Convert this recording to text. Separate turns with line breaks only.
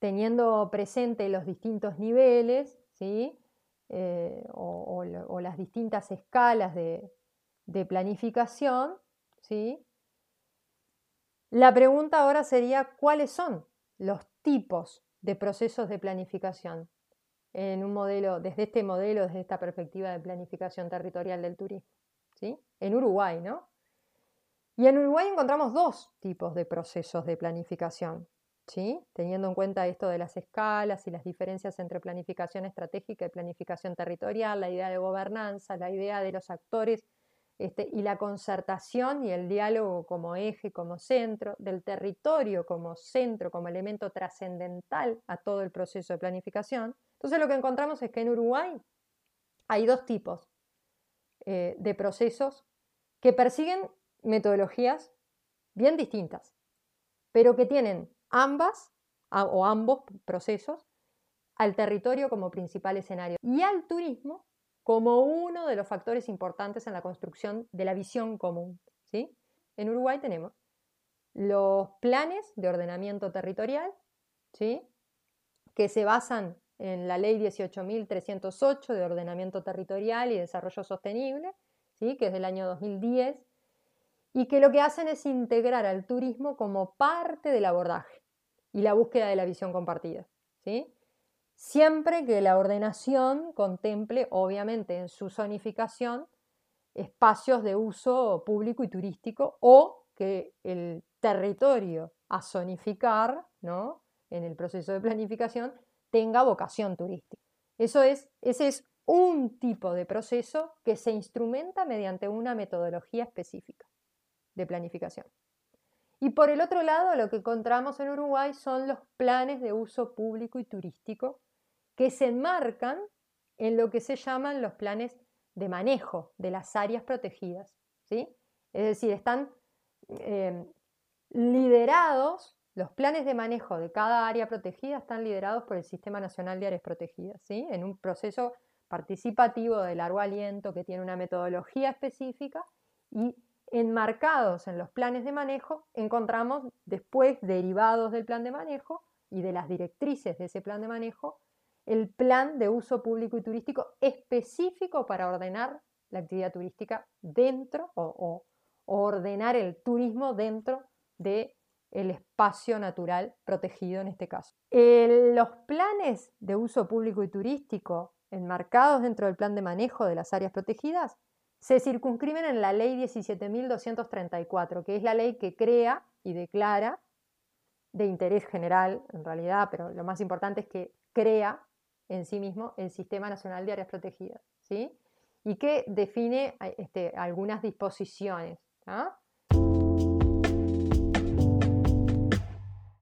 teniendo presente los distintos niveles, ¿sí? Eh, o, las distintas escalas de, de planificación, ¿sí? La pregunta ahora sería, ¿cuáles son los tipos de procesos de planificación en un modelo, desde este modelo, desde esta perspectiva de planificación territorial del turismo? ¿sí? En Uruguay, ¿no? Y en Uruguay encontramos dos tipos de procesos de planificación, Teniendo en cuenta esto de las escalas y las diferencias entre planificación estratégica y planificación territorial, la idea de gobernanza, la idea de los actores este, y la concertación y el diálogo como eje, como centro, del territorio como centro, como elemento trascendental a todo el proceso de planificación. Entonces lo que encontramos es que en Uruguay hay dos tipos eh, de procesos que persiguen metodologías bien distintas, pero que tienen ambas o ambos procesos al territorio como principal escenario y al turismo como uno de los factores importantes en la construcción de la visión común. ¿sí? En Uruguay tenemos los planes de ordenamiento territorial, ¿sí? que se basan en la ley 18.308 de ordenamiento territorial y desarrollo sostenible, ¿sí? que es del año 2010, y que lo que hacen es integrar al turismo como parte del abordaje y la búsqueda de la visión compartida. ¿sí? siempre que la ordenación contemple, obviamente, en su zonificación, espacios de uso público y turístico o que el territorio a zonificar, ¿no? en el proceso de planificación, tenga vocación turística. Eso es, ese es un tipo de proceso que se instrumenta mediante una metodología específica de planificación. Y por el otro lado, lo que encontramos en Uruguay son los planes de uso público y turístico que se enmarcan en lo que se llaman los planes de manejo de las áreas protegidas. ¿sí? Es decir, están eh, liderados, los planes de manejo de cada área protegida están liderados por el Sistema Nacional de Áreas Protegidas, ¿sí? en un proceso participativo de largo aliento que tiene una metodología específica y enmarcados en los planes de manejo encontramos después derivados del plan de manejo y de las directrices de ese plan de manejo el plan de uso público y turístico específico para ordenar la actividad turística dentro o, ordenar el turismo dentro del el espacio natural protegido en este caso. los planes de uso público y turístico enmarcados dentro del plan de manejo de las áreas protegidas se circunscriben en la ley 17.234, que es la ley que crea y declara de interés general en realidad, pero lo más importante es que crea en sí mismo el Sistema Nacional de Áreas Protegidas, ¿sí? Y que define este, algunas disposiciones.